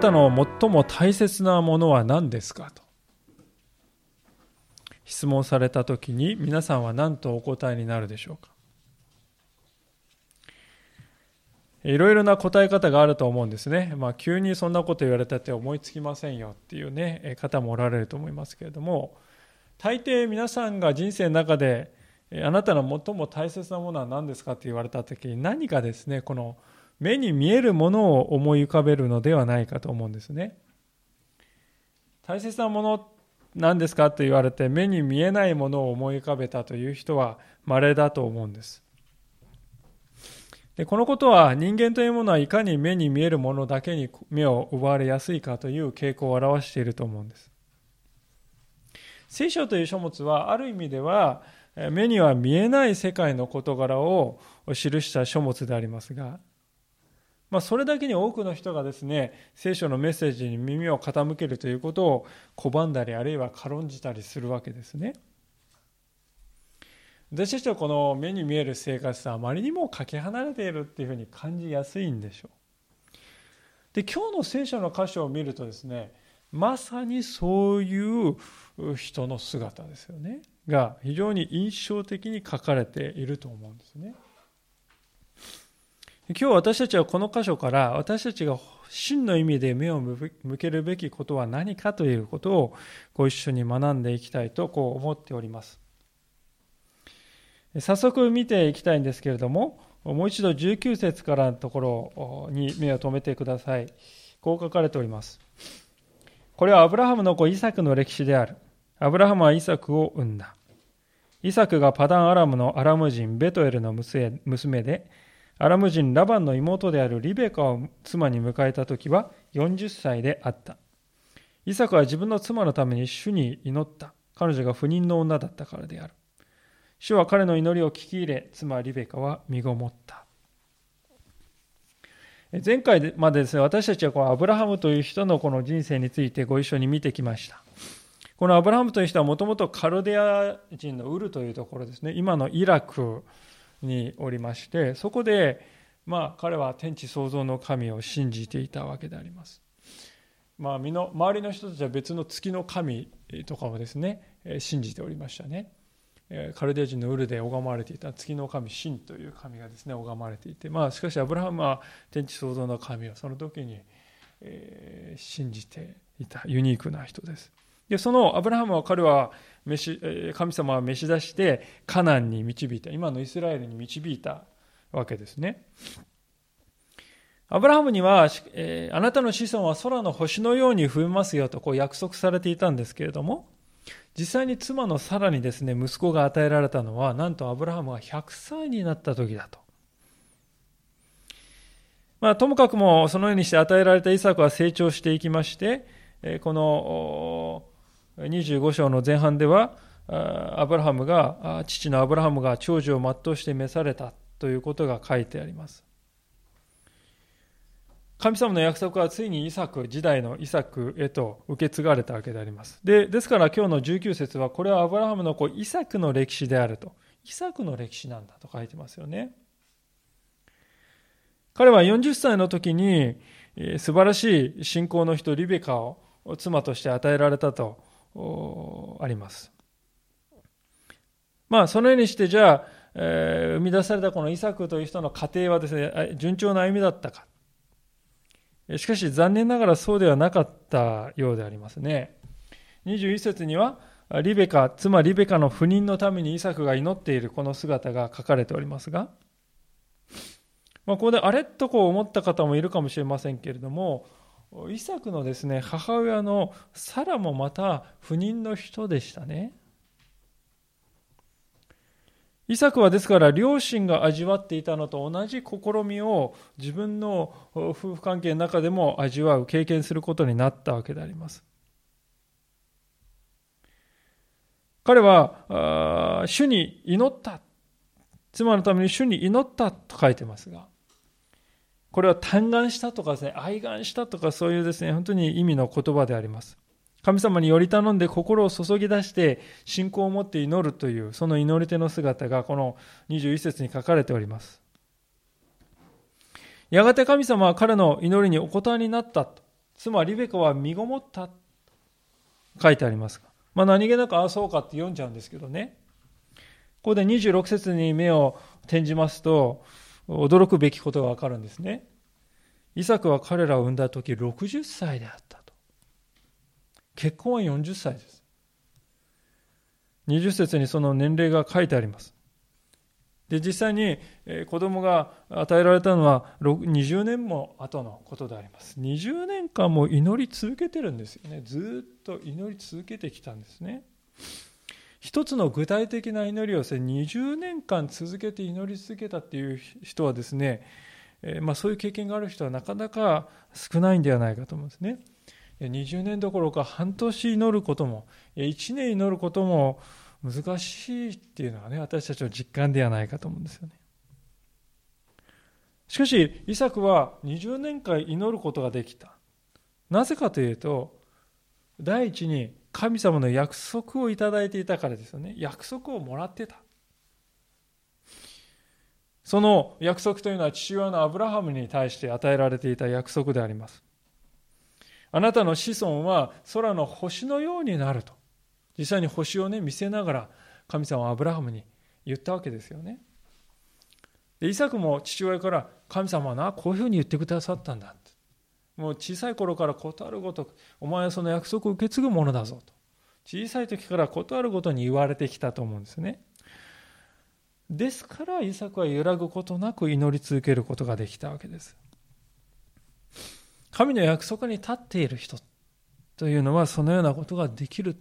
なたの最も大切なものは何ですかと。質問された時に皆さんは何とお答えになるでしょうか。いろいろな答え方があると思うんですね。まあ、急にそんなこと言われたって思いつきませんよっていうね、方もおられると思いますけれども、大抵皆さんが人生の中で、あなたの最も大切なものは何ですかって言われた時に何かですね、この目に見えるものを思い浮かべるのではないかと思うんですね。大切なもの何ですかと言われて目に見えないものを思い浮かべたという人は稀だと思うんです。でこのことは人間というものはいかに目に見えるものだけに目を奪われやすいかという傾向を表していると思うんです。聖書という書物はある意味では目には見えない世界の事柄を記した書物でありますがまあ、それだけに多くの人がですね聖書のメッセージに耳を傾けるということを拒んだりあるいは軽んじたりするわけですね。私たちはこの目に見える生活とあまりにもかけ離れているっていうふうに感じやすいんでしょう。で今日の聖書の箇所を見るとですねまさにそういう人の姿ですよね。が非常に印象的に書かれていると思うんですね。今日私たちはこの箇所から私たちが真の意味で目を向けるべきことは何かということをご一緒に学んでいきたいとこう思っております。早速見ていきたいんですけれども、もう一度19節からのところに目を留めてください。こう書かれております。これはアブラハムの子イサクの歴史である。アブラハムはイサクを産んだ。イサクがパダンアラムのアラム人ベトエルの娘で、アラム人ラバンの妹であるリベカを妻に迎えた時は40歳であった。イサクは自分の妻のために主に祈った。彼女が不妊の女だったからである。主は彼の祈りを聞き入れ、妻リベカは身ごもった。前回までですね、私たちはこのアブラハムという人のこの人生についてご一緒に見てきました。このアブラハムという人はもともとカルデア人のウルというところですね、今のイラクにおりましてそこでまあ彼は天地創造の神を信じていたわけであります。まあ、身の周りの人たちは別の月の神とかをですね信じておりましたね。カルデア人のウルで拝まれていた月の神神という神がですね拝まれていて、まあ、しかしアブラハムは天地創造の神をその時に、え、信じていたユニークな人です。でそのアブラハムは彼は神様は召し出してカナンに導いた。今のイスラエルに導いたわけですね。アブラハムには、え、あなたの子孫は空の星のように増えますよとこう約束されていたんですけれども実際に妻のサラにですね息子が与えられたのはなんとアブラハムが100歳になった時だと。まあ、ともかくもそのようにして与えられたイサクは成長していきまして、この25章の前半ではアブラハムが父のアブラハムが長寿を全うして召されたということが書いてあります。神様の約束はついにイサク時代のイサクへと受け継がれたわけであります。でですから今日の19節はこれはアブラハムの子イサクの歴史であると。イサクの歴史なんだと書いてますよね。彼は40歳の時に素晴らしい信仰の人リベカを妻として与えられたとあります。まあ、そのようにして、じゃあ、えー、生み出されたこのイサクという人の家庭はですね、順調な歩みだったか。しかし、残念ながらそうではなかったようでありますね。21節には、リベカ、妻リベカの不妊のためにイサクが祈っているこの姿が書かれておりますが、まあ、ここであれとこう思った方もいるかもしれませんけれども、イサクのですね母親のサラもまた不妊の人でしたね。イサクはですから両親が味わっていたのと同じ試みを自分の夫婦関係の中でも味わう経験することになったわけであります。彼は主に祈った。妻のために主に祈ったと書いてますがこれは嘆願したとかですね、愛願したとかそういうですね、本当に意味の言葉であります。神様により頼んで心を注ぎ出して信仰を持って祈るというその祈り手の姿がこの21節に書かれております。やがて神様は彼の祈りにお答えになったと。妻リベカは身ごもった書いてありますが、まあ、何気なくああそうかって読んじゃうんですけどねここで26節に目を転じますと驚くべきことがわかるんですね。イサクは彼らを産んだ時60歳であったと。結婚は40歳です。20節にその年齢が書いてあります。で実際に子供が与えられたのは20年も後のことであります。20年間も祈り続けてるんですよね。ずっと祈り続けてきたんですね。一つの具体的な祈りを20年間続けて祈り続けたっていう人はですね、えまあ、そういう経験がある人はなかなか少ないんではないかと思うんですね20年どころか半年祈ることも1年祈ることも難しいっていうのはね、私たちの実感ではないかと思うんですよね。しかし、イサクは20年間祈ることができた。なぜかというと、第一に神様の約束をいただいていたからですよね。約束をもらってた。その約束というのは父親のアブラハムに対して与えられていた約束であります。あなたの子孫は空の星のようになると。実際に星をね見せながら神様はアブラハムに言ったわけですよねでイサクも父親から神様はなこういうふうに言ってくださったんだもう小さい頃から事あるごとくお前はその約束を受け継ぐものだぞと。小さい時から事あるごとに言われてきたと思うんですね。ですからイサクは揺らぐことなく祈り続けることができたわけです。神の約束に立っている人というのはそのようなことができる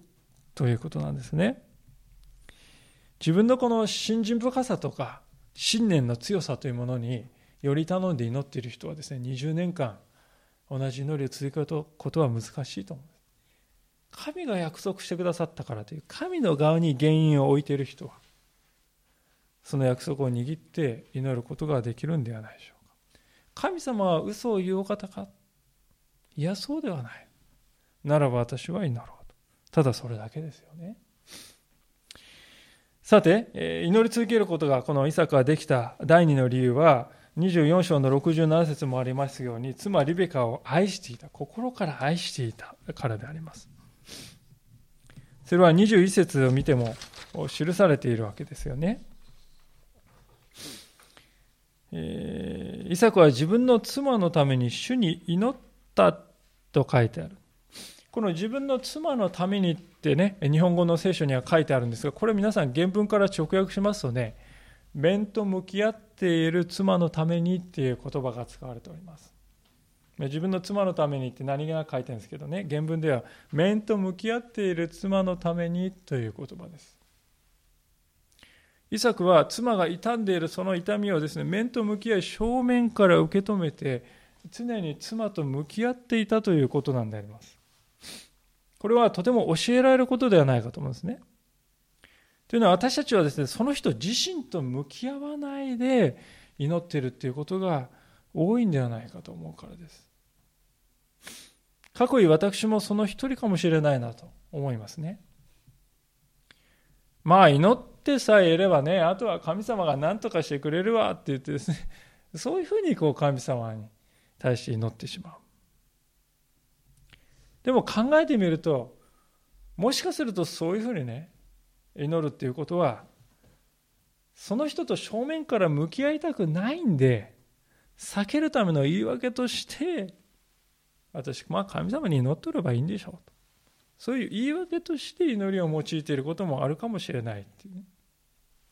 ということなんですね。自分のこの信心深さとか信念の強さというものにより頼んで祈っている人はですね20年間同じ祈りを続けることは難しいと思う。神が約束してくださったからという神の側に原因を置いている人はその約束を握って祈ることができるんではないでしょうか。神様は嘘を言うお方か。いやそうではない。ならば私は祈ろうと。ただそれだけですよね。さて、祈り続けることがこのイサクができた第二の理由は、24章の67節もありますように、妻リベカを愛していた、心から愛していたからであります。それは21節を見ても記されているわけですよね。えー、イサクは自分の妻のために主に祈ったと書いてある。この自分の妻のためにってね、日本語の聖書には書いてあるんですが、これ皆さん原文から直訳しますとね、面と向き合っている妻のためにっていう言葉が使われております。自分の妻のためにって何気なく書いてるんですけどね、原文では面と向き合っている妻のためにという言葉です。イサクは妻が傷んでいるその痛みをですね、面と向き合い正面から受け止めて、常に妻と向き合っていたということなんであります。これはとても教えられることではないかと思うんですね。というのは私たちはですね、その人自身と向き合わないで祈っているということが多いんではないかと思うからです。過去に私もその一人かもしれないなと思いますね。まあ祈ってさえいればね、あとは神様が何とかしてくれるわって言ってですね、そういうふうにこう神様に対して祈ってしまう。でも考えてみると、もしかするとそういうふうにね、祈るっていうことは、その人と正面から向き合いたくないんで、避けるための言い訳として、私、まあ神様に祈っとればいいんでしょうと。そういう言い訳として祈りを用いていることもあるかもしれないっていう、ね、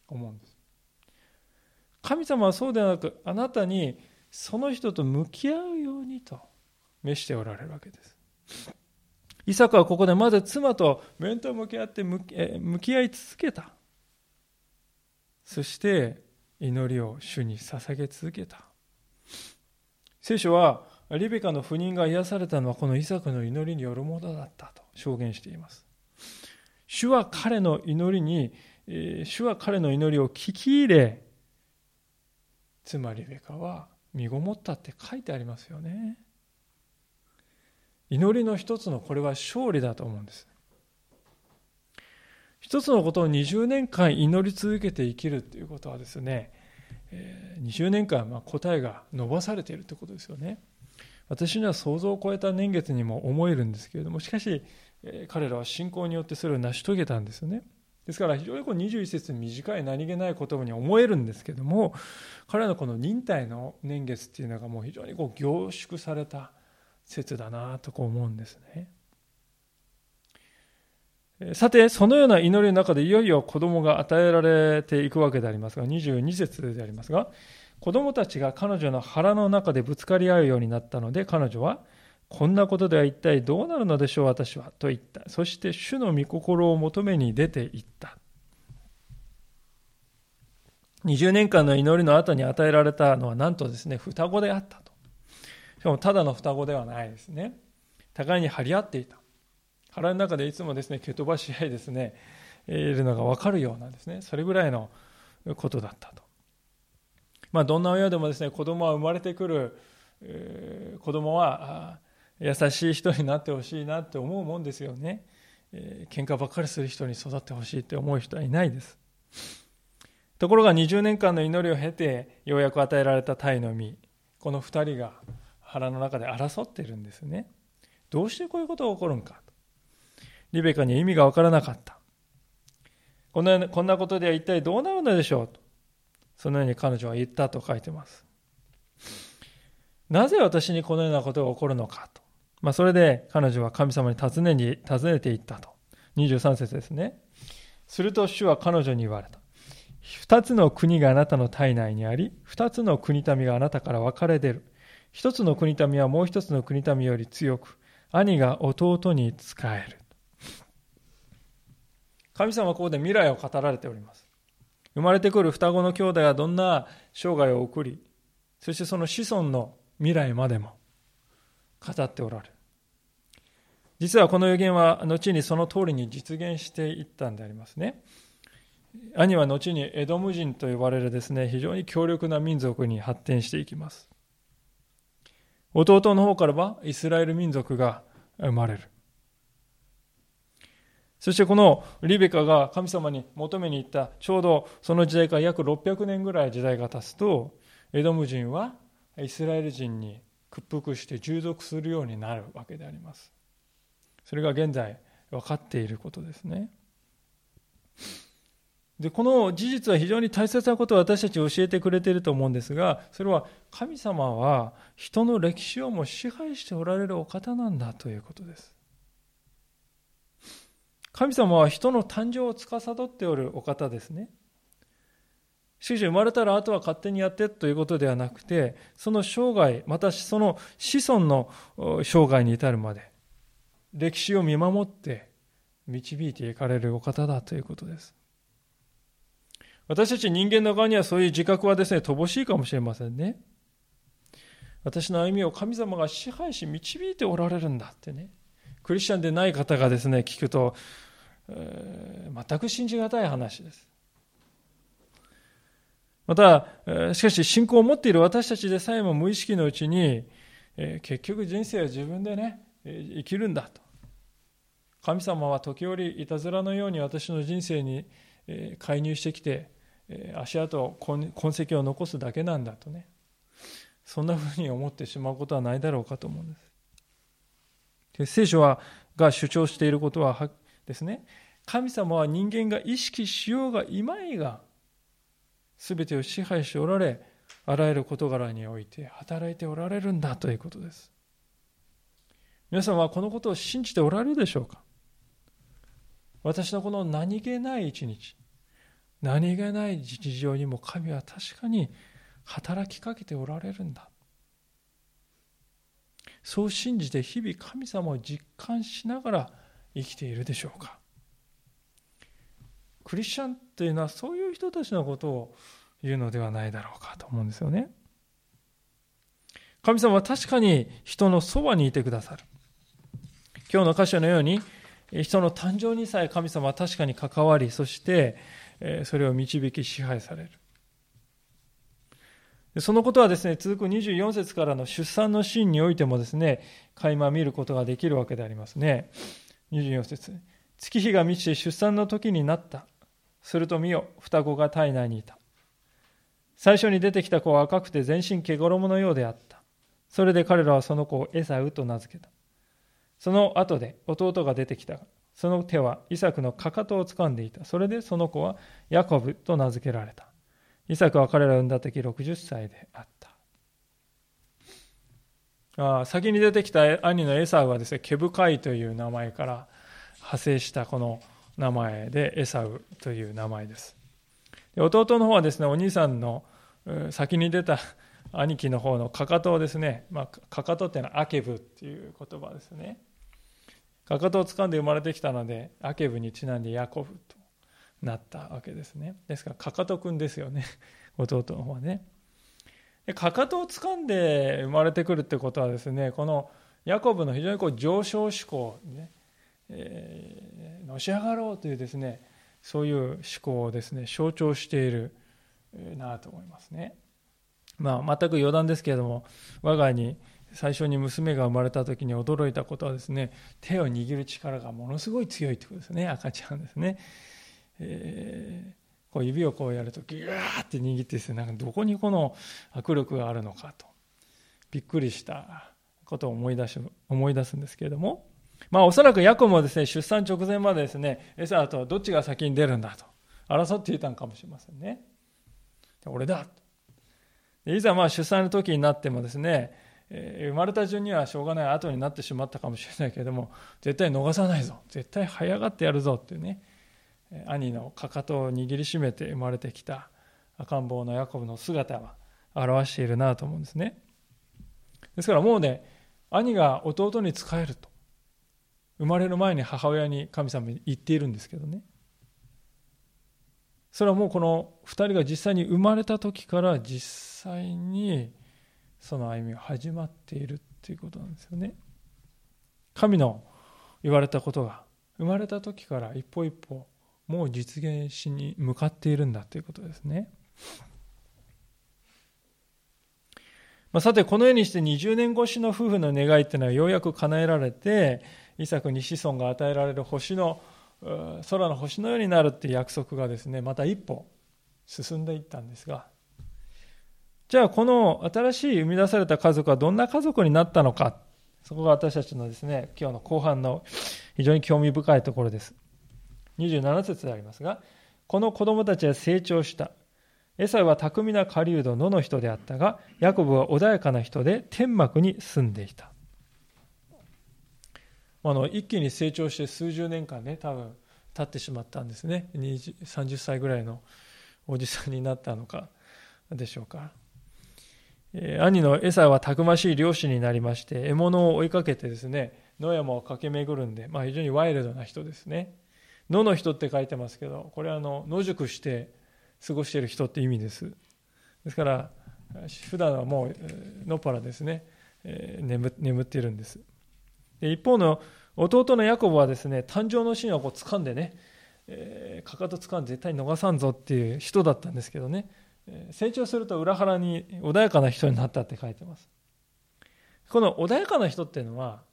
思うんです。神様はそうではなく、あなたにその人と向き合うようにと召しておられるわけです。イサクはここでまず妻と面と向き合って向き合い続けた。そして祈りを主に捧げ続けた。聖書はリベカの不妊が癒されたのはこのイサクの祈りによるものだったと証言しています。主は彼の祈りに、主は彼の祈りを聞き入れ、妻リベカは身ごもったって書いてありますよね。祈りの一つのこれは勝利だと思うんです。一つのことを20年間祈り続けて生きるということはですね、20年間答えが伸ばされているということですよね。私には想像を超えた年月にも思えるんですけれどもしかし彼らは信仰によってそれを成し遂げたんですよねですから非常にこう21節短い何気ない言葉に思えるんですけども彼らのこの忍耐の年月っていうのがもう非常にこう凝縮された説だなとこう思うんですね。さて、そのような祈りの中でいよいよ子供が与えられていくわけでありますが、22節でありますが、子供たちが彼女の腹の中でぶつかり合うようになったので、彼女は、こんなことでは一体どうなるのでしょう、私は。と言った。そして主の御心を求めに出て行った。20年間の祈りの後に与えられたのはなんとですね、双子であった。かもただの双子ではないですね。互いに張り合っていた。腹の中でいつもですね、蹴飛ばし合いですね、いるのが分かるようなですね、それぐらいのことだったと。まあ、どんな親でもですね、子供は生まれてくる、えー、子供は優しい人になってほしいなって思うもんですよね。えー、喧嘩ばっかりする人に育ってほしいって思う人はいないです。ところが20年間の祈りを経てようやく与えられた鯛の実この2人が腹の中で争ってるんですね。どうしてこういうことが起こるんかリベカに意味が分からなかった。こんなこんなことでは一体どうなるのでしょうと。そのように彼女は言ったと書いてます。なぜ私にこのようなことが起こるのかと。まあ、それで彼女は神様に尋ねに尋ねていったと。23節ですね。すると主は彼女に言われた。二つの国があなたの体内にあり、二つの国民があなたから分かれ出る。一つの国民はもう一つの国民より強く、兄が弟に仕える。神様はここで未来を語られております。生まれてくる双子の兄弟がどんな生涯を送り、そしてその子孫の未来までも語っておられる。実はこの予言は後にその通りに実現していったんでありますね。兄は後にエドム人と呼ばれるですね、非常に強力な民族に発展していきます。弟の方からはイスラエル民族が生まれる。そしてこのリベカが神様に求めに行ったちょうどその時代から約600年ぐらい時代が経つとエドム人はイスラエル人に屈服して従属するようになるわけであります。それが現在分かっていることですね。でこの事実は非常に大切なことを私たち教えてくれていると思うんですがそれは神様は人の歴史をも支配しておられるお方なんだということです。神様は人の誕生を司っておるお方ですね。しかし生まれたらあとは勝手にやってということではなくてその生涯またその子孫の生涯に至るまで歴史を見守って導いていかれるお方だということです。私たち人間の側にはそういう自覚はですね、乏しいかもしれませんね。私の歩みを神様が支配し導いておられるんだってね。クリスチャンでない方がですね、聞くと、全く信じがたい話です。また、しかし信仰を持っている私たちでさえも無意識のうちに、え、結局人生は自分でね、生きるんだと。神様は時折いたずらのように私の人生に介入してきて、足跡痕跡を残すだけなんだとね。そんなふうに思ってしまうことはないだろうかと思うんです。で聖書はが主張していることはですね。神様は人間が意識しようがいまいが全てを支配しておられあらゆる事柄において働いておられるんだということです。皆さんはこのことを信じておられるでしょうか？私のこの何気ない一日何気ない日常にも神は確かに働きかけておられるんだ。そう信じて日々神様を実感しながら生きているでしょうか。クリスチャンっていうのはそういう人たちのことを言うのではないだろうかと思うんですよね。神様は確かに人のそばにいてくださる。今日の箇所のように人の誕生にさえ神様は確かに関わりそしてそれを導き支配される。そのことはですね、続く24節からの出産のシーンにおいてもですね、垣間見ることができるわけでありますね。24節月日が満ちて出産の時になった。すると見よ、双子が体内にいた。最初に出てきた子は赤くて全身毛衣のようであった。それで彼らはその子をエサウと名付けた。その後で弟が出てきた。その手はイサクのかかとを掴んでいた。それでその子はヤコブと名付けられた。イサクは彼らを産んだ時60歳であった。あ先に出てきた兄のエサウはですね、毛深いという名前から派生したこの名前でエサウという名前です。で弟の方はですね、お兄さんの先に出た兄貴の方のかかとをですね、まあ、かかとっていうのはアケブっていう言葉ですね。かかとを掴んで生まれてきたので、アケブにちなんでヤコブとなったわけですね。ですから、かかとくんですよね。弟の方はね。でかかとを掴んで生まれてくるってことはですねこのヤコブの非常にこう上昇志向ね、えー、のし上がろうというですねそういう思考をですね象徴しているなと思いますね。まあ、全く余談ですけれども我が家に最初に娘が生まれた時に驚いたことはですね手を握る力がものすごい強いということですね。赤ちゃんですね。えーこう指をこうやるとギューって握ってですねなんかどこにこの握力があるのかとびっくりしたことを思い出し思い出すんですけれども。まあおそらくヤコもですね出産直前までですねエサとどっちが先に出るんだと争っていたのかもしれませんね。俺だと。いざまあ出産の時になってもですね、え、生まれた順にはしょうがない後になってしまったかもしれないけれども絶対逃さないぞ。絶対早がってやるぞっていうね兄のかかとを握りしめて生まれてきた赤ん坊のヤコブの姿は表しているなと思うんですね。ですからもうね兄が弟に仕えると生まれる前に母親に神様に言っているんですけどね。それはもうこの2人が実際に生まれた時から実際にその歩みが始まっているっていうことなんですよね神の言われたことが生まれた時から一歩一歩もう実現しに向かっているんだということですね。まあ、さてこのようにして20年越しの夫婦の願いっていうのはようやく叶えられてイサクに子孫が与えられる星の空の星のようになるっていう約束がですねまた一歩進んでいったんですがじゃあこの新しい生み出された家族はどんな家族になったのかそこが私たちのですね今日の後半の非常に興味深いところです27節でありますが、この子供たちは成長した。エサウは巧みな狩人野の人であったが、ヤコブは穏やかな人で天幕に住んでいた。あの一気に成長して数十年間ね、多分経ってしまったんですね。30歳ぐらいのおじさんになったのかでしょうか。兄のエサはたくましい漁師になりまして、獲物を追いかけてですね、野山を駆け巡るんで、まあ、非常にワイルドな人ですね。野の人って書いてますけど、これはあの野宿して過ごしている人って意味です。ですから、普段はもう野っ原ですね、眠眠っているんです。で一方の弟のヤコブはですね、誕生のシーンをこう掴んでね、えー、かかと掴んで絶対逃さんぞっていう人だったんですけどね、成長すると裏腹に穏やかな人になったって書いてます。この穏やかな人っていうのは、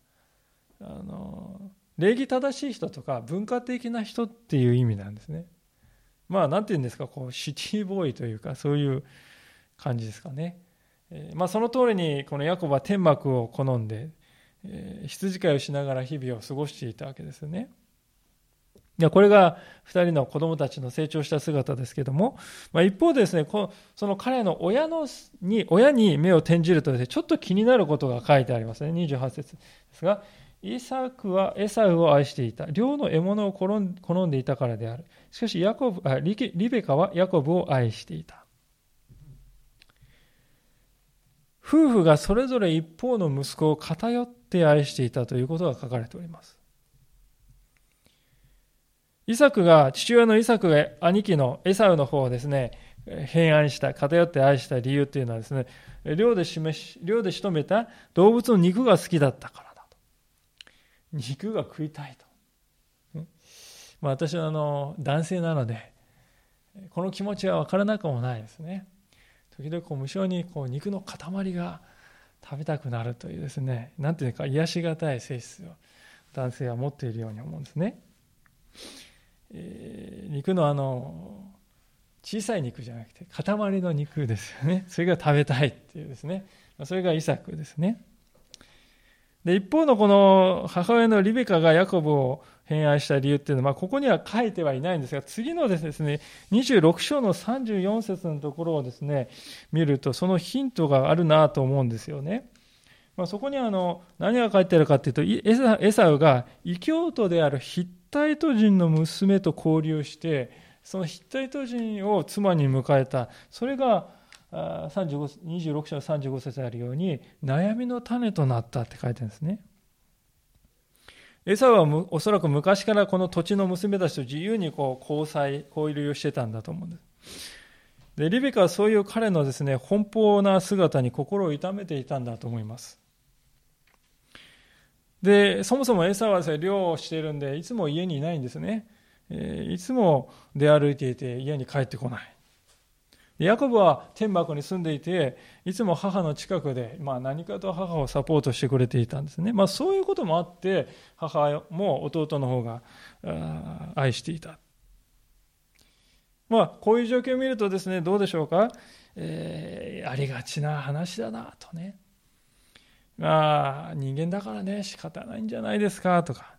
あの礼儀正しい人とか文化的な人っていう意味なんですね。まあ何て言うんですかこうシティボーイというかそういう感じですかね。えー、まあ、その通りにこのヤコブは天幕を好んで、えー、羊飼いをしながら日々を過ごしていたわけですよね。いやこれが2人の子供たちの成長した姿ですけども、まあ、一方でですねこその彼の親のに親に目を転じるとです、ね、ちょっと気になることが書いてありますね28節ですがイサクはエサウを愛していた。両の獲物を好んでいたからである。しかしヤコブあリベカはヤコブを愛していた。夫婦がそれぞれ一方の息子を偏って愛していたということが書かれております。イサクが、父親のイサクが兄貴のエサウの方をですね、偏愛した、偏って愛した理由というのはですね、漁で示し、漁で仕留めた動物の肉が好きだったからだと。肉が食いたいと。まあ、私はあの男性なので、この気持ちは分からなくもないですね。時々こう無性にこう肉の塊が食べたくなるというですね、なんていうか癒しがたい性質を男性は持っているように思うんですね。えー、肉のあの小さい肉じゃなくて塊の肉ですよね。それが食べたいっていうですね。それがイサクですね。で一方のこの母親のリベカがヤコブを偏愛した理由っていうのは、まあ、ここには書いてはいないんですが、次のですね、26章の34節のところをですね、見ると、そのヒントがあるなと思うんですよね。まあ、そこにあの何が書いてあるかというと、エサウが異教徒であるヒッタイト人の娘と交流して、そのヒッタイト人を妻に迎えた、それが26章の35節あるように、悩みの種となったって書いてあるんですね。エサはおそらく昔からこの土地の娘たちと自由にこう交際、交流をしてたんだと思うんです。で、リベカはそういう彼のですね、奔放な姿に心を痛めていたんだと思います。で、そもそもエサはですね、漁をしているんで、いつも家にいないんですね。え、いつも出歩いていて家に帰ってこない。ヤコブは天幕に住んでいて、いつも母の近くで、まあ、何かと母をサポートしてくれていたんですね。まあ、そういうこともあって、母も弟の方が愛していた。まあ、こういう状況を見るとですね、どうでしょうか、えー、ありがちな話だなとね。まあ、人間だからね、仕方ないんじゃないですかとか。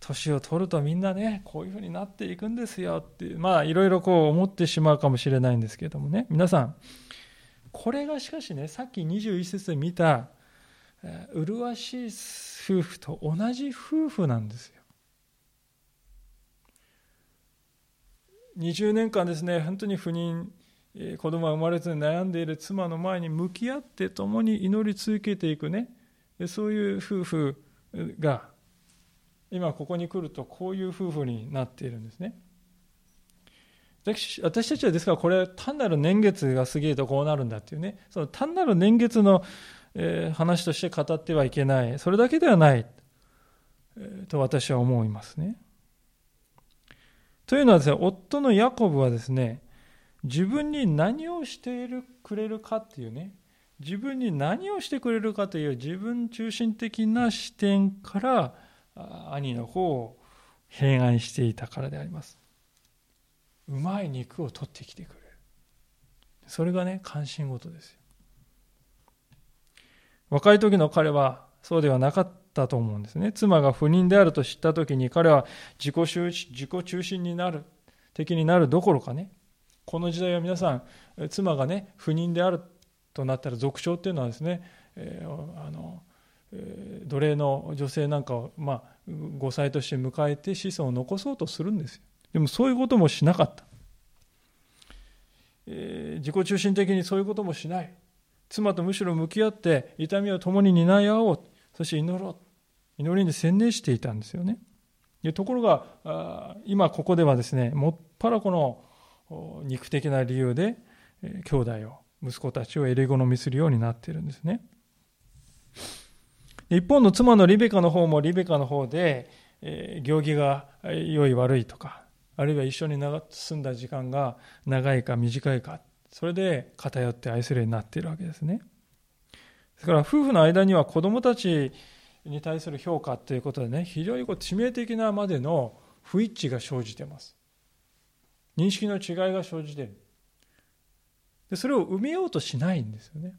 年を取るとみんなね、こういうふうになっていくんですよっていう、まあいろいろこう思ってしまうかもしれないんですけれどもね、皆さん、これがしかしね、さっき21節で見た、麗しい夫婦と同じ夫婦なんですよ。20年間ですね、本当に不妊、子供が生まれずに悩んでいる妻の前に向き合って共に祈り続けていくね、そういう夫婦が今ここに来るとこういう夫婦になっているんですね。私たちはですからこれ単なる年月が過ぎるとこうなるんだっていうね。その単なる年月の、話として語ってはいけない。それだけではない、と私は思いますね。というのはですね夫のヤコブはですね自分に何をしているくれるかっていうね自分に何をしてくれるかという自分中心的な視点から兄の方を偏愛していたからであります。うまい肉を取ってきてくれる。それがね関心事ですよ。若い時の彼はそうではなかったと思うんですね。妻が不妊であると知った時に彼は自己自己中心になる敵になるどころかねこの時代は皆さん妻がね不妊であるとなったら俗称っていうのはですね、えー、あの奴隷の女性なんかを、まあ、5歳として迎えて子孫を残そうとするんですよ。でもそういうこともしなかった、えー、自己中心的にそういうこともしない。妻とむしろ向き合って痛みを共に担い合おう。そして祈ろう。祈りに専念していたんですよね。ところが今ここではですねもっぱらこの肉的な理由で兄弟を息子たちを襟好みするようになっているんですね一方の妻のリベカの方もリベカの方で、行儀が良い悪いとか、あるいは一緒に住んだ時間が長いか短いか、それで偏って愛するようになっているわけですね。ですから夫婦の間には子供たちに対する評価ということでね、非常にこう致命的なまでの不一致が生じています。認識の違いが生じている。でそれを埋めようとしないんですよね。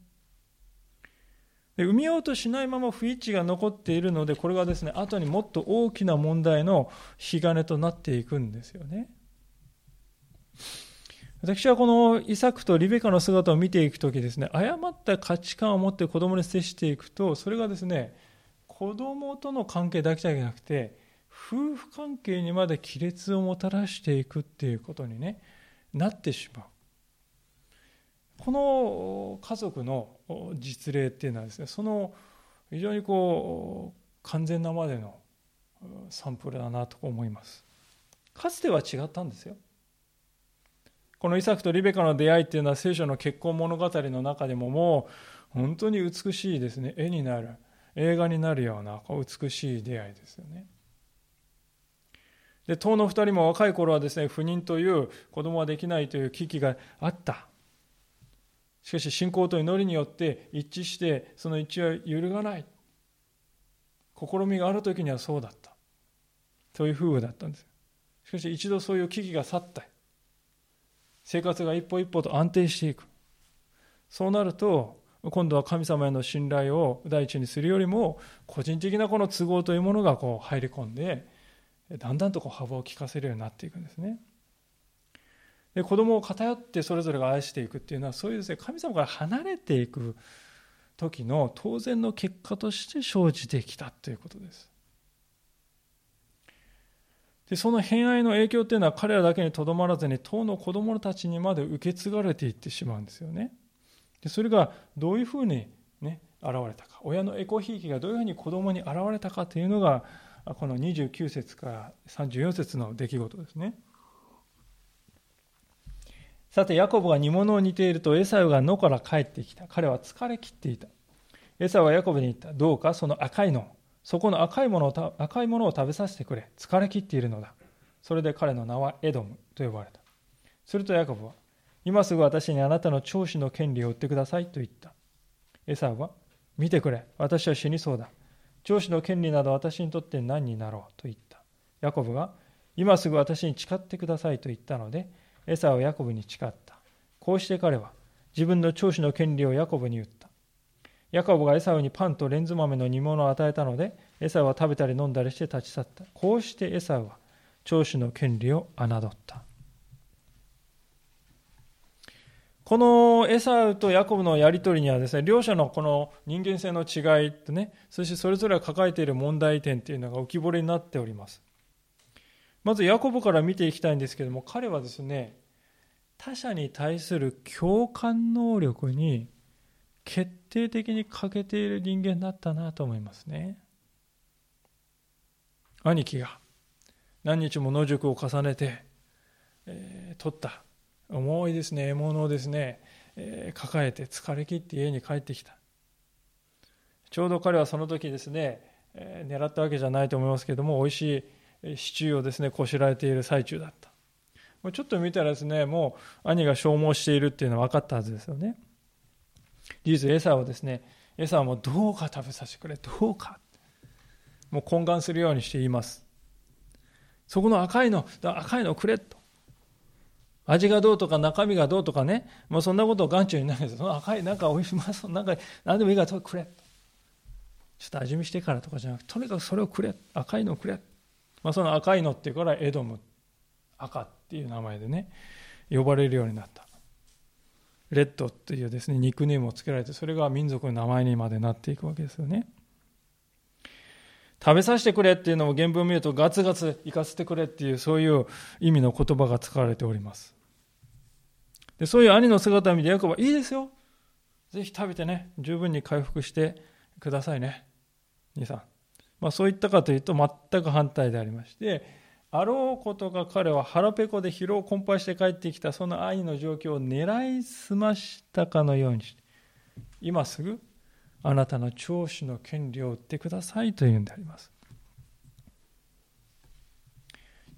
で埋めようとしないまま不一致が残っているのでこれがですね後にもっと大きな問題の引き金となっていくんですよね私はこのイサクとリベカの姿を見ていく時ですね誤った価値観を持って子供に接していくとそれがですね子供との関係だけじゃなくて夫婦関係にまで亀裂をもたらしていくっていうことにねなってしまう。この家族の実例っていうのはですねその非常にこう完全なまでのサンプルだなと思います。かつては違ったんですよ。このイサクとリベカの出会いっていうのは聖書の結婚物語の中でももう本当に美しいですね。絵になる。映画になるような美しい出会いですよね。で当の2人も若い頃はですね不妊という子供はできないという危機があった。しかし信仰と祈りによって一致してその一致は揺るがない。試みがある時にはそうだった。そういう夫婦だったんです。しかし一度そういう危機が去った。生活が一歩一歩と安定していく。そうなると、今度は神様への信頼を第一にするよりも、個人的なこの都合というものがこう入り込んで、だんだんとこう幅を利かせるようになっていくんですね。で子供を偏ってそれぞれが愛していくっていうのはそういうですね神様から離れていく時の当然の結果として生じてきたということです。でその偏愛の影響っていうのは彼らだけにとどまらずに当の子供たちにまで受け継がれていってしまうんですよね。でそれがどういうふうに、ね、現れたか親のエコひいきがどういうふうに子供に現れたかというのがこの29節から34節の出来事ですね。さて、ヤコブが煮物を煮ていると、エサウが野から帰ってきた。彼は疲れ切っていた。エサウはヤコブに言った。どうか？その赤いの、そこの赤いものを赤いものを食べさせてくれ。疲れ切っているのだ。それで彼の名はエドムと呼ばれた。するとヤコブは、今すぐ私にあなたの長子の権利を売ってくださいと言った。エサウは、見てくれ。私は死にそうだ。長子の権利など私にとって何になろうと言った。ヤコブが、今すぐ私に誓ってくださいと言ったので、エサはヤコブに誓った。こうして彼は自分の長子の権利をヤコブに言った。ヤコブがエサウにパンとレンズ豆の煮物を与えたので、エサウは食べたり飲んだりして立ち去った。こうしてエサウは長子の権利を侮った。このエサウとヤコブのやり取りにはですね、両者のこの人間性の違いとね、そしてそれぞれが抱えている問題点というのが浮き彫りになっております。まずヤコブから見ていきたいんですけども彼はですね他者に対する共感能力に決定的に欠けている人間だったなと思いますね兄貴が何日も野宿を重ねて、えー、取った重いですね獲物をですね、えー、抱えて疲れ切って家に帰ってきた。ちょうど彼はその時ですね、えー、狙ったわけじゃないと思いますけども美味しい支柱をですねこしらえている最中だった。ちょっと見たらですねもう兄が消耗しているっていうのは分かったはずですよね。事実エサをですねエサはもうどうか食べさせてくれどうか。もう懇願するようにして言います。そこの赤いの赤いのくれと。味がどうとか中身がどうとかね、もうそんなことを眼中にないです。その赤い、なんかおいしまそう、なんか何でもいいからくれ。ちょっと味見してからとかじゃなくて、とにかくそれをくれ。赤いのをくれ。まあ、その赤いのっていうからエドム赤っていう名前でね呼ばれるようになったレッドっていうですねニックネームをつけられてそれが民族の名前にまでなっていくわけですよね食べさせてくれっていうのも原文を見るとガツガツ行かせてくれっていうそういう意味の言葉が使われております。でそういう兄の姿を見てヤコブはいいですよ。ぜひ食べてね。十分に回復してくださいね。兄さん。まあ、そういったかというと全く反対でありましてあろうことが彼は腹ペコで疲労困憊して帰ってきたその愛の状況を狙いすましたかのようにして今すぐあなたの長子の権利を売ってくださいというんであります。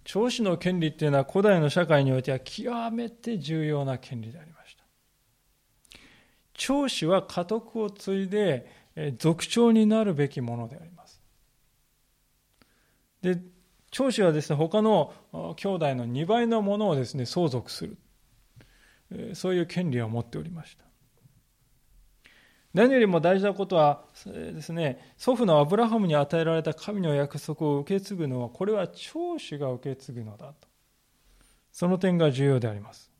長子の権利っていうのは古代の社会においては極めて重要な権利でありました。長子は家督を継いで族長になるべきものであります。で長子はですね他の兄弟の2倍のものをですね相続する。そういう権利を持っておりました。何よりも大事なことはですね祖父のアブラハムに与えられた神の約束を受け継ぐのはこれは長子が受け継ぐのだと。その点が重要であります。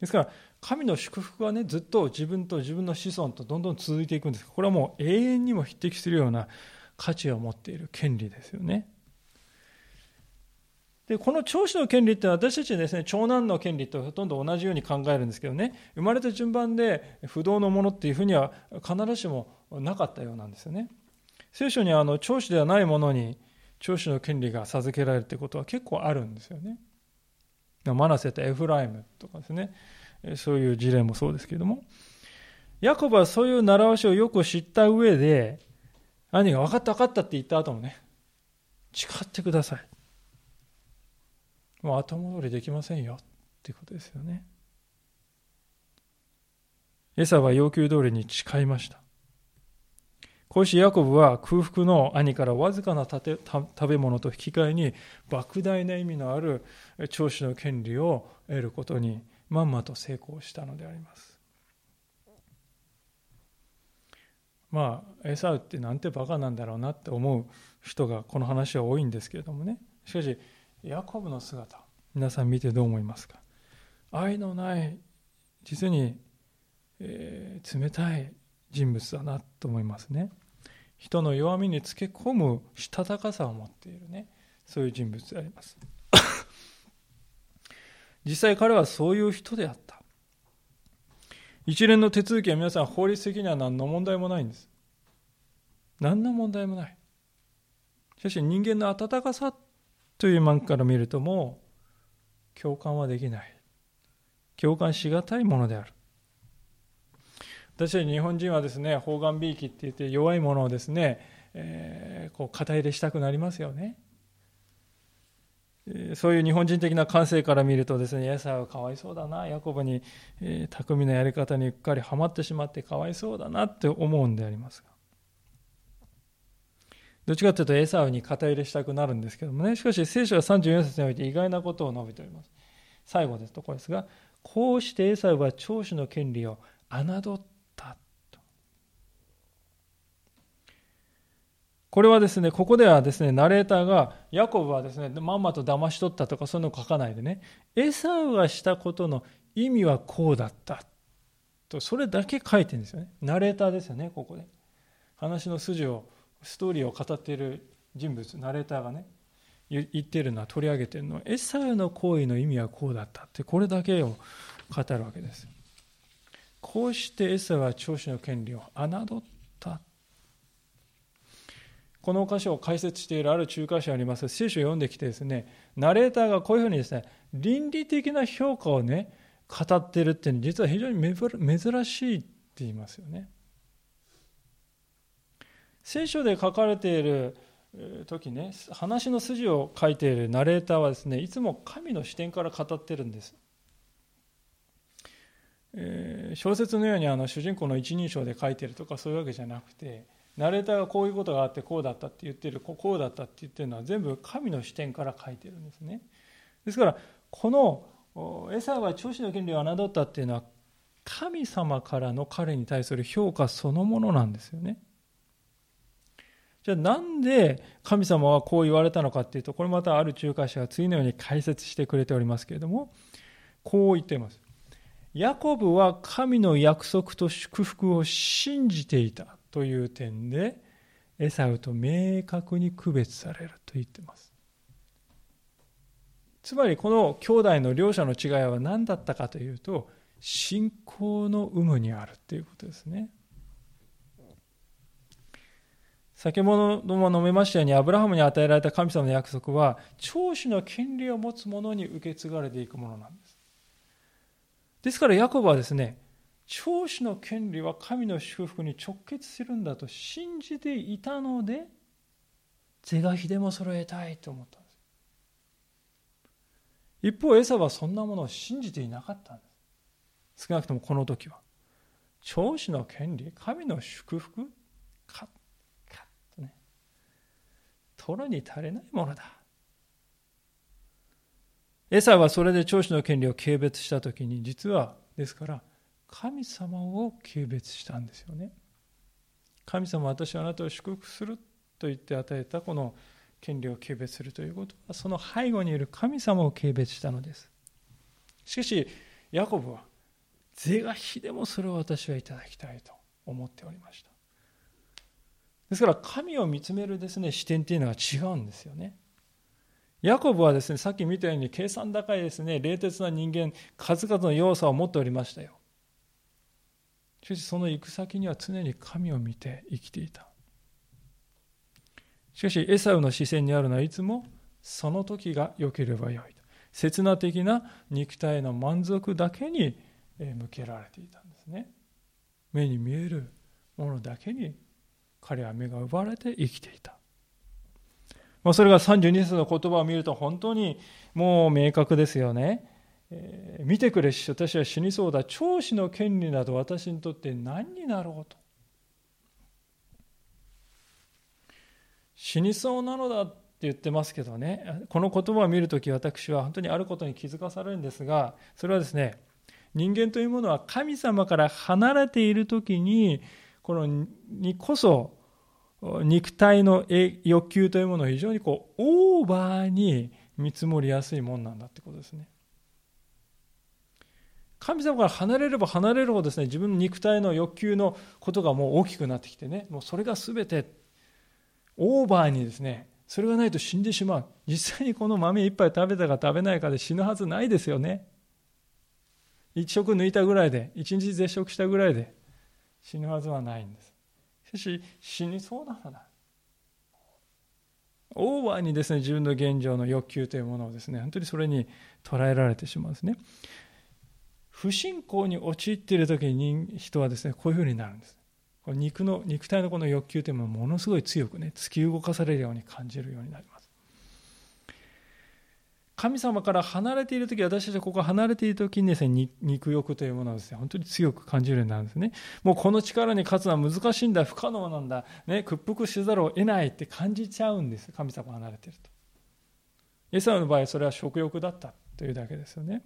ですから神の祝福はねずっと自分と自分の子孫とどんどん続いていくんです。これはもう永遠にも匹敵するような価値を持っている権利ですよね。でこの長子の権利っていうのは私たちですね長男の権利とほとんど同じように考えるんですけどね。生まれた順番で不動のものっていうふうには必ずしもなかったようなんですよね。聖書にあの長子ではないものに長子の権利が授けられるってことは結構あるんですよね。マナセとエフライムとかですね。そういう事例もそうですけれども。ヤコブはそういう習わしをよく知った上で兄が分かった分かったって言った後もね誓ってください。もう後戻りできませんよっていうことですよね。エサは要求通りに誓いました。こうしてヤコブは空腹の兄からわずかな食べ物と引き換えに莫大な意味のある長子の権利を得ることにまんまと成功したのでありますまあエサウってなんてバカなんだろうなって思う人がこの話は多いんですけれどもねしかしヤコブの姿。皆さん見てどう思いますか？愛のない実に、えー、冷たい人物だなと思いますね。人の弱みにつけ込むしたたかさを持っているね。そういう人物であります。実際彼はそういう人であった。一連の手続きは皆さん法律的には何の問題もないんです。何の問題もない。しかし人間の温かさという面から見るともう共感はできない。共感しがたいものである。私たち日本人はですね方眼びいきって言って弱いものをですね、えー、こう肩入れしたくなりますよね。そういう日本人的な感性から見るとですね、イエサはかわいそうだな、ヤコブに、えー、巧みなやり方にうっかりはまってしまってかわいそうだなって思うんでありますが。どっちかというとエサウに肩入れしたくなるんですけどもね、しかし聖書は34節において意外なことを述べております。最後ですところですが、こうしてエサウは長子の権利を侮ったと。これはですね、ここではですね、ナレーターが、ヤコブはですね、まんまと騙し取ったとか、そういうのを書かないでね、エサウがしたことの意味はこうだったと、それだけ書いてるんですよね。ナレーターですよね、ここで。話の筋を、ストーリーを語っている人物、ナレーターがね、言ってるのは取り上げてるのはエサウの行為の意味はこうだったってこれだけを語るわけです。こうしてエサウは長子の権利を侮った。この箇所を解説しているある中華書あります。聖書を読んできてですねナレーターがこういうふうにですね倫理的な評価をね語ってるっていうのは実は非常に珍しいって言いますよね。聖書で書かれている時ね話の筋を書いているナレーターはですねいつも神の視点から語ってるんです、えー、小説のようにあの主人公の一人称で書いてるとかそういうわけじゃなくてナレーターがこういうことがあってこうだったって言ってるこうだったって言ってるのは全部神の視点から書いてるんですね。ですからこのエサは長子の権利を侮ったっていうのは神様からの彼に対する評価そのものなんですよね。じゃあなんで神様はこう言われたのかっていうと、これまたある仲介者が次のように解説してくれておりますけれども、こう言っています。ヤコブは神の約束と祝福を信じていたという点で、エサウと明確に区別されると言っています。つまりこの兄弟の両者の違いは何だったかというと、信仰の有無にあるということですね。先ほども述べましたように、アブラハムに与えられた神様の約束は、長子の権利を持つ者に受け継がれていくものなんです。ですから、ヤコブはですね、長子の権利は神の祝福に直結するんだと信じていたので、是が非でも揃えたいと思ったんです。一方、エサはそんなものを信じていなかったんです。少なくともこの時は。長子の権利、神の祝福か取るに足れないものだ。エサはそれで長子の権利を軽蔑したときに、実は、ですから、神様を軽蔑したんですよね。神様、私はあなたを祝福すると言って与えたこの権利を軽蔑するということは、その背後にいる神様を軽蔑したのです。しかし、ヤコブは、是が非でもそれを私はいただきたいと思っておりました。ですから神を見つめるですね視点っていうのは違うんですよね。ヤコブはですねさっき見たように計算高いですね冷徹な人間数々の要素を持っておりましたよ。しかしその行く先には常に神を見て生きていた。しかしエサウの視線にあるのはいつもその時が良ければよいと。刹那的な肉体の満足だけに向けられていたんですね。目に見えるものだけに彼は目が奪われて生きていた。まあ、それが32節の言葉を見ると本当にもう明確ですよね。えー、見てくれし、私は死にそうだ。長子の権利など私にとって何になろうと。死にそうなのだって言ってますけどね、この言葉を見るとき私は本当にあることに気づかされるんですが、それはですね、人間というものは神様から離れている時に、このにこそ、肉体の欲求というものを非常にこう、オーバーに見積もりやすいもんなんだってことですね。神様から離れれば離れるほどですね、自分の肉体の欲求のことがもう大きくなってきてね、もうそれが全てオーバーにですね、それがないと死んでしまう。実際にこの豆一杯食べたか食べないかで死ぬはずないですよね。一食抜いたぐらいで、一日絶食したぐらいで死ぬはずはないんです。しかし、死にそうなのだ。オーバーにですね、自分の現状の欲求というものをですね、本当にそれに捉えられてしまうんですね。不信仰に陥っている時に人はですね、こういうふうになるんです。この肉の、肉体のこの欲求というのはものすごい強くね、突き動かされるように感じるようになります。神様から離れている時私たちはここ離れている時にですね肉欲というものをですね本当に強く感じるようになるんですね。もうこの力に勝つのは難しいんだ不可能なんだ、ね、屈服せざるを得ないって感じちゃうんです。神様離れていると。イエサウの場合それは食欲だったというだけですよね。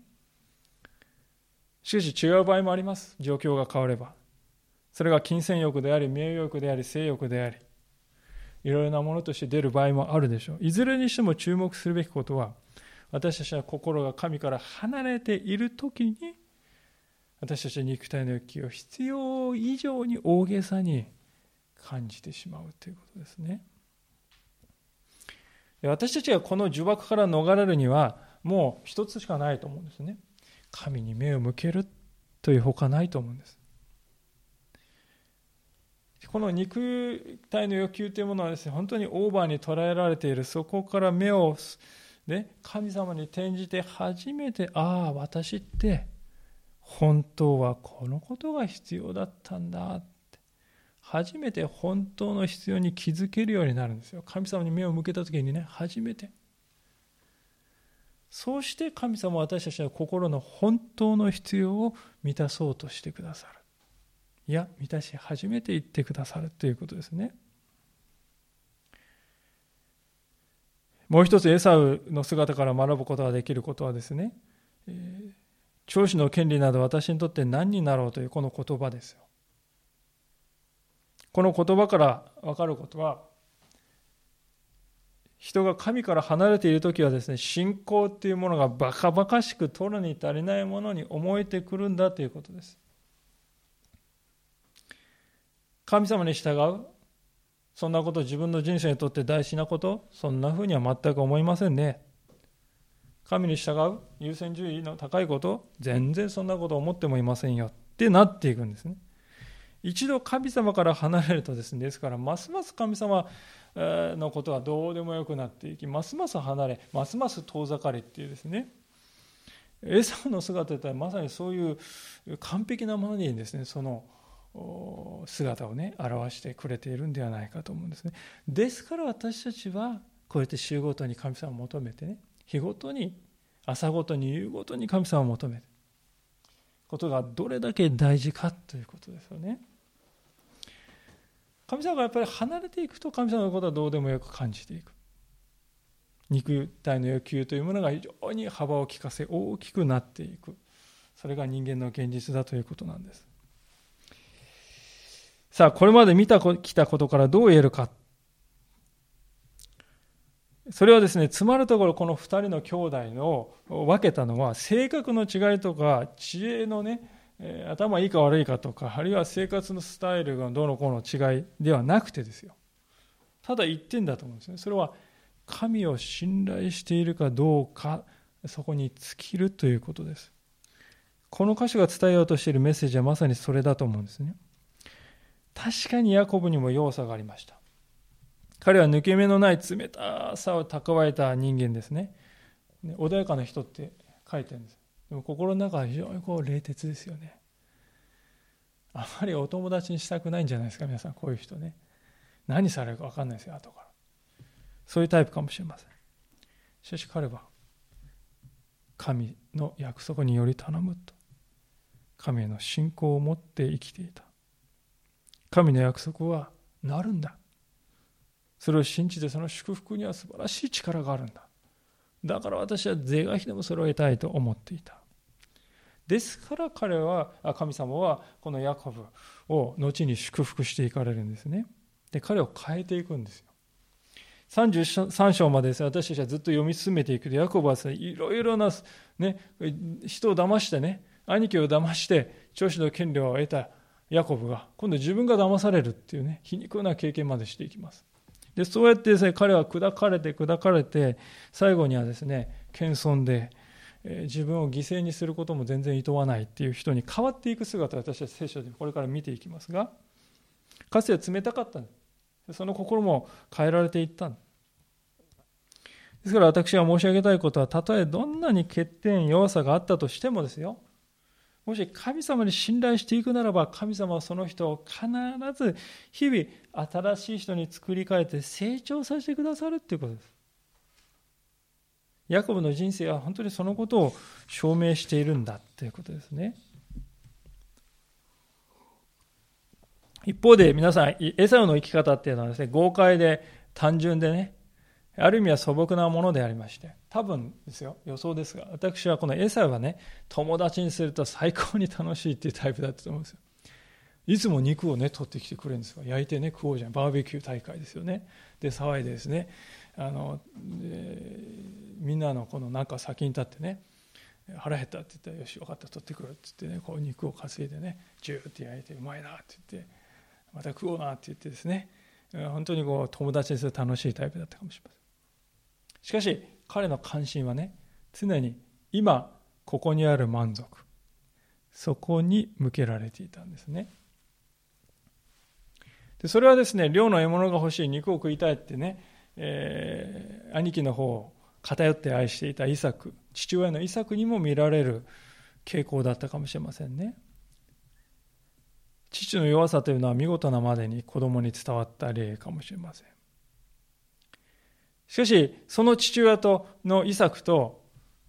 しかし違う場合もあります。状況が変われば。それが金銭欲であり名誉欲であり性欲であり。いろいろなものとして出る場合もあるでしょう。いずれにしても注目するべきことは私たちは心が神から離れている時に私たちは肉体の欲求を必要以上に大げさに感じてしまうということですね。私たちがこの呪縛から逃れるにはもう一つしかないと思うんですね。神に目を向けるというほかないと思うんです。この肉体の欲求というものはですね本当にオーバーに捉えられているそこから目をね、神様に転じて初めて、ああ、私って本当はこのことが必要だったんだって、初めて本当の必要に気づけるようになるんですよ。神様に目を向けた時にね、初めて。そうして神様は私たちは心の本当の必要を満たそうとしてくださる。いや、満たし初めて言ってくださるということですね。もう一つエサウの姿から学ぶことができることはですね、えー、長子の権利など私にとって何になろうというこの言葉ですよ。この言葉から分かることは、人が神から離れている時はですね、信仰っていうものがバカバカしく取るに足りないものに思えてくるんだということです。神様に従うそんなこと自分の人生にとって大事なことそんなふうには全く思いませんね。神に従う優先順位の高いこと全然そんなこと思ってもいませんよってなっていくんですね。一度神様から離れるとですね、ですからますます神様のことはどうでもよくなっていき、ますます離れ、ますます遠ざかりっていうですね、エサの姿ってまさにそういう完璧なものにですね、その姿をね表してくれているんではないかと思うんですね。ですから私たちはこうやって週ごとに神様を求めてね日ごとに朝ごとに夕ごとに神様を求めることがどれだけ大事かということですよね。神様がやっぱり離れていくと神様のことはどうでもよく感じていく。肉体の欲求というものが非常に幅を利かせ大きくなっていく。それが人間の現実だということなんです。さあ、これまで見たきたことからどう言えるか。それはですね、つまるところ、この二人の兄弟の分けたのは、性格の違いとか、知恵のね、え、頭いいか悪いかとか、あるいは生活のスタイルがどうのこうの違いではなくてですよ。ただ一点だと思うんですね。それは、神を信頼しているかどうか、そこに尽きるということです。この歌詞が伝えようとしているメッセージはまさにそれだと思うんですね。確かにヤコブにも要素がありました。彼は抜け目のない冷たさを蓄えた人間ですね。穏やかな人って書いてるんです。でも心の中は非常にこう冷徹ですよね。あまりお友達にしたくないんじゃないですか、皆さん、こういう人ね。何されるか分かんないですよ、後から。そういうタイプかもしれません。しかし彼は、神の約束により頼むと、神への信仰を持って生きていた。神の約束はなるんだ。それを信じてその祝福には素晴らしい力があるんだ。だから私は是が非でもそれを得たいと思っていた。ですから彼は、神様はこのヤコブを後に祝福していかれるんですね。で、彼を変えていくんですよ。33章までです、ね、私たちはずっと読み進めていくと、ヤコブはですね、いろいろな、ね、人を騙してね、兄貴を騙して、長子の権利を得たヤコブが、今度自分が騙されるっていうね、皮肉な経験までしていきます。で、そうやってですね、彼は砕かれて砕かれて、最後にはですね、謙遜で、え自分を犠牲にすることも全然厭わないっていう人に変わっていく姿を私たち聖書でこれから見ていきますが、かつては冷たかったその心も変えられていったですから私が申し上げたいことは、たとえどんなに欠点、弱さがあったとしてもですよ、もし神様に信頼していくならば、神様はその人を必ず日々新しい人に作り変えて成長させてくださるということです。ヤコブの人生は本当にそのことを証明しているんだということですね。一方で皆さん、エサウの生き方っていうのはですね、豪快で単純でね、ある意味は素朴なものでありまして、多分ですよ、予想ですが、私はこのエサウはね、友達にすると最高に楽しいっていうタイプだったと思うんですよ。いつも肉をね、取ってきてくれるんですよ。焼いてね、食おうじゃん。バーベキュー大会ですよね。で、騒いでですね、あの、みんなのこのなんか先に立ってね、腹減ったって言ったら、よし、分かった、取ってくるって言ってね、こう肉を稼いでね、ジューって焼いて、うまいなって言って、また食おうなって言ってですね、本当にこう友達にすると楽しいタイプだったかもしれません。しかし彼の関心はね常に今ここにある満足。そこに向けられていたんですね。でそれはですね量の獲物が欲しい肉を食いたいってね、えー、兄貴の方を偏って愛していたイサク父親のイサクにも見られる傾向だったかもしれませんね。父の弱さというのは見事なまでに子供に伝わった例かもしれません。しかし、その父親とのイサクと、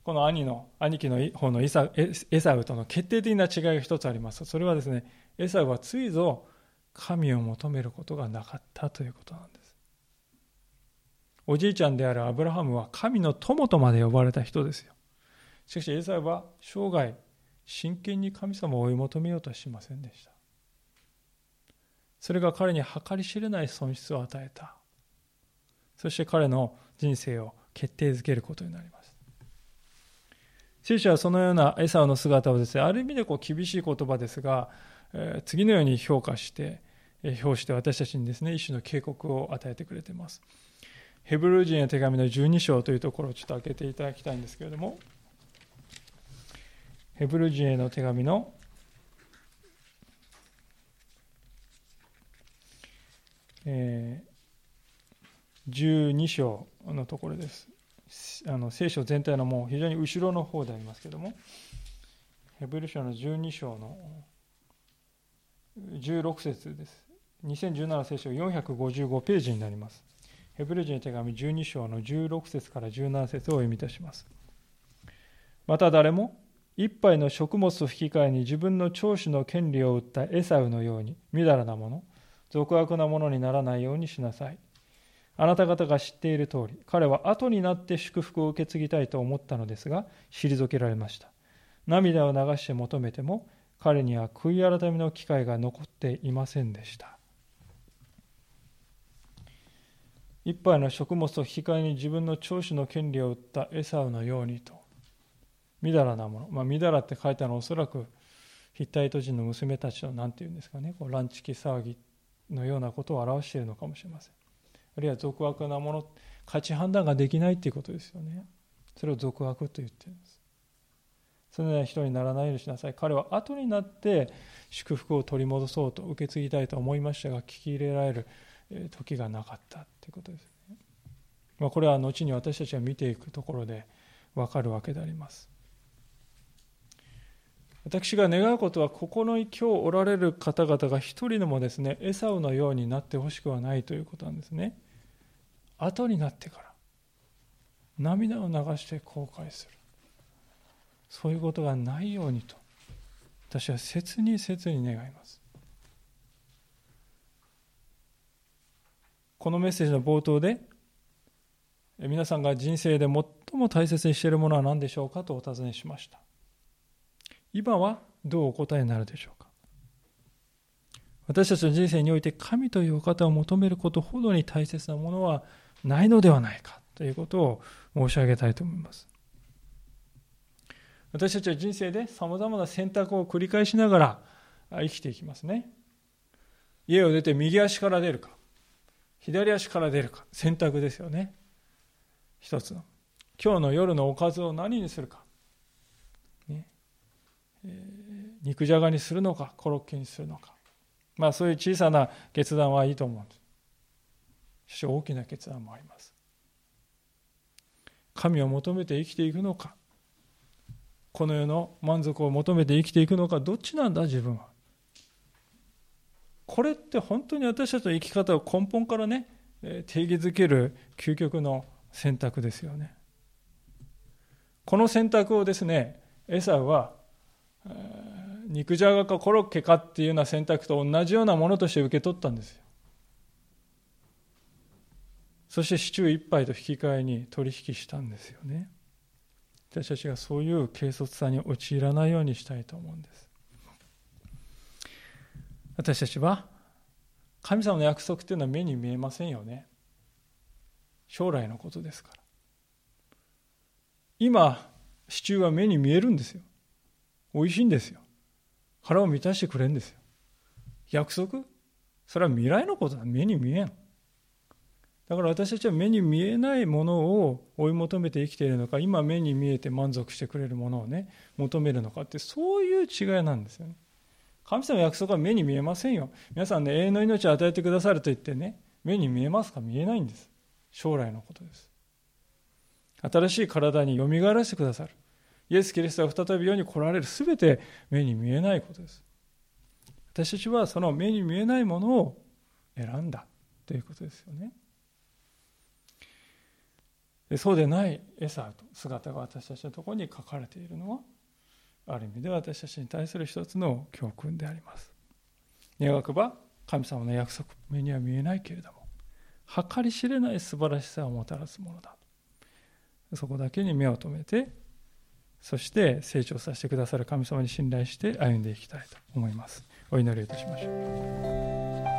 この兄の、兄貴の方のイサエサウとの決定的な違いが一つあります。それはですね、エサウはついぞ神を求めることがなかったということなんです。おじいちゃんであるアブラハムは神の友とまで呼ばれた人ですよ。しかしエサウは生涯真剣に神様を追い求めようとはしませんでした。それが彼に計り知れない損失を与えた。そして彼の人生を決定づけることになります。聖書はそのようなエサウの姿をですね、ある意味でこう厳しい言葉ですが、え、次のように評価して、え、表して私たちにですね、一種の警告を与えてくれています。ヘブル人への手紙の12章というところをちょっと開けていただきたいんですけれども、ヘブル人への手紙のえ12章のところです。あの聖書全体のもう非常に後ろの方でありますけども、ヘブル書の12章の16節です。2017聖書455ページになります。ヘブル人の手紙12章の16節から17節を読みいたします。また誰も一杯の食物と引き換えに自分の長子の権利を売ったエサウのようにみだらなもの、俗悪なものにならないようにしなさい。あなた方が知っている通り、彼は後になって祝福を受け継ぎたいと思ったのですが、退けられました。涙を流して求めても、彼には悔い改めの機会が残っていませんでした。一杯の食物と引き換えに自分の長子の権利を売ったエサウのようにと。みだらなもの。まあ、みだらって書いたのはおそらくヒッタイト人の娘たちの何て言うんですかね、こうランチキ騒ぎのようなことを表しているのかもしれません。あるいは俗悪なもの価値判断ができないということですよね。それを俗悪と言ってるんです。そのような人にならないようにしなさい。彼は後になって祝福を取り戻そうと受け継ぎたいと思いましたが聞き入れられる時がなかったということですね、まあ、これは後に私たちが見ていくところで分かるわけであります。私が願うことはここの今日おられる方々が一人でもですねエサウのようになってほしくはないということなんですね。後になってから涙を流して後悔する。そういうことがないようにと私は切に切に願います。このメッセージの冒頭で皆さんが人生で最も大切にしているものは何でしょうかとお尋ねしました。今はどうお答えになるでしょうか？私たちの人生において神というお方を求めることほどに大切なものはないのではないかということを申し上げたいと思います。私たちは人生でさまざまな選択を繰り返しながら生きていきますね。家を出て右足から出るか、左足から出るか、選択ですよね。一つの。今日の夜のおかずを何にするか。ねえ、肉じゃがにするのか、コロッケにするのか。まあそういう小さな決断はいいと思うんです。そして大きな決断もあります。神を求めて生きていくのか、この世の満足を求めて生きていくのか、どっちなんだ、自分は。これって本当に私たちの生き方を根本からね、定義づける究極の選択ですよね。この選択をですね、エサウは、肉じゃがかコロッケかっていうような選択と同じようなものとして受け取ったんですよ。そしてシチュー一杯と引き換えに取引したんですよね。私たちがそういう軽率さに陥らないようにしたいと思うんです。私たちは神様の約束っていうのは目に見えませんよね。将来のことですから。今、シチューは目に見えるんですよ。美味しいんですよ。腹を満たしてくれるんですよ。約束？それは未来のことだ。目に見えん。だから私たちは目に見えないものを追い求めて生きているのか、今目に見えて満足してくれるものをね、求めるのかって、そういう違いなんですよね。神様の約束は目に見えませんよ。皆さんね、永遠の命を与えてくださると言ってね、目に見えますか？見えないんです。将来のことです。新しい体によみがえらせてくださる。イエス・キリストが再び世に来られるすべて目に見えないことです。私たちはその目に見えないものを選んだということですよね。そうでないエサウと姿が私たちのところに書かれているのはある意味で私たちに対する一つの教訓であります願くば神様の約束目には見えないけれども計り知れない素晴らしさをもたらすものだそこだけに目を留めてそして成長させてくださる神様に信頼して歩んでいきたいと思います。お祈りいたしましょう。